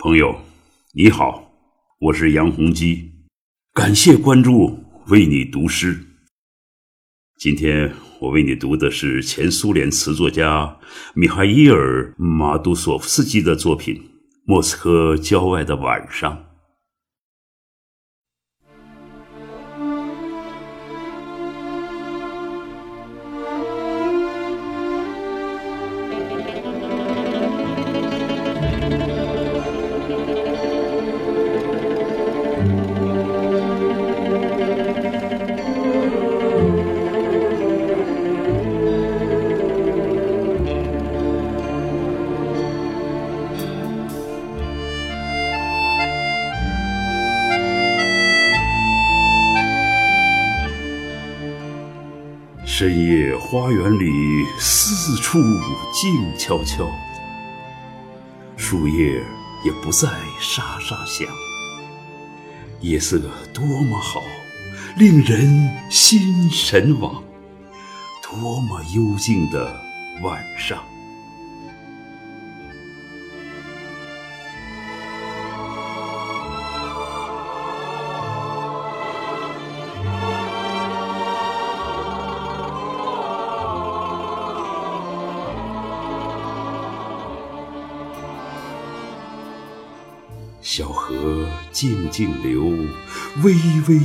朋友，你好，我是杨洪基，感谢关注，为你读诗。今天我为你读的是前苏联词作家米哈伊尔·马杜索夫斯基的作品《莫斯科郊外的晚上》。深夜花园里，四处静悄悄，树叶也不再沙沙响。夜色多么好，令人心神往。多么幽静的晚上。小河静静流，微微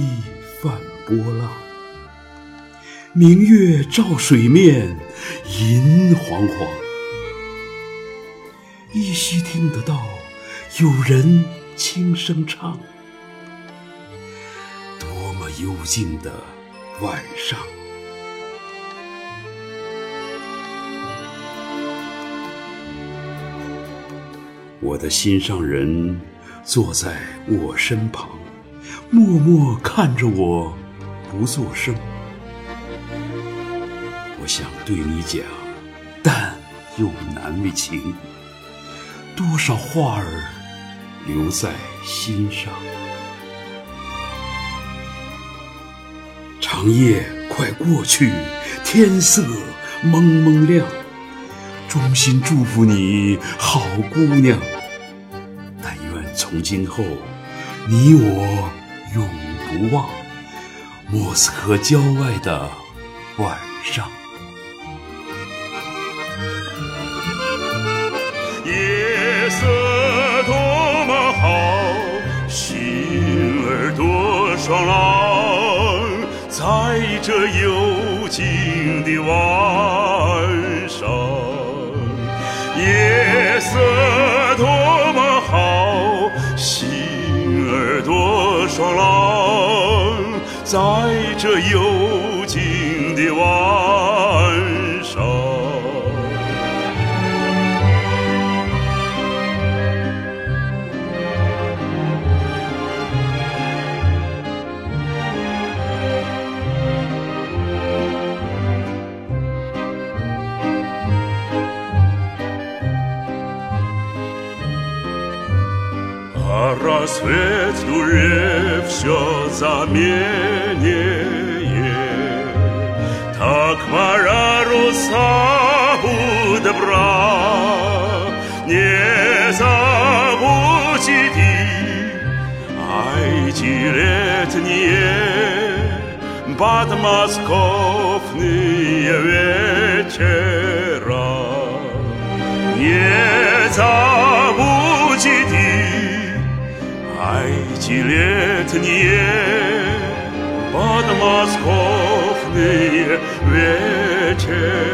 泛波浪。明月照水面，银晃晃。依稀听得到有人轻声唱。多么幽静的晚上！我的心上人。坐在我身旁，默默看着我，不作声。我想对你讲，但又难为情。多少话儿留在心上。长夜快过去，天色蒙蒙亮。衷心祝福你，好姑娘。从今后，你我永不忘莫斯科郊外的晚上。夜色多么好，心儿多爽朗，在这幽静的晚上，夜色爽朗，在这幽 рассвет дуре все заменее, Так моя руса добра, не забудьте ай, летние подмосковные вечера. Не забудьте Шестилетние подмосковные вечера.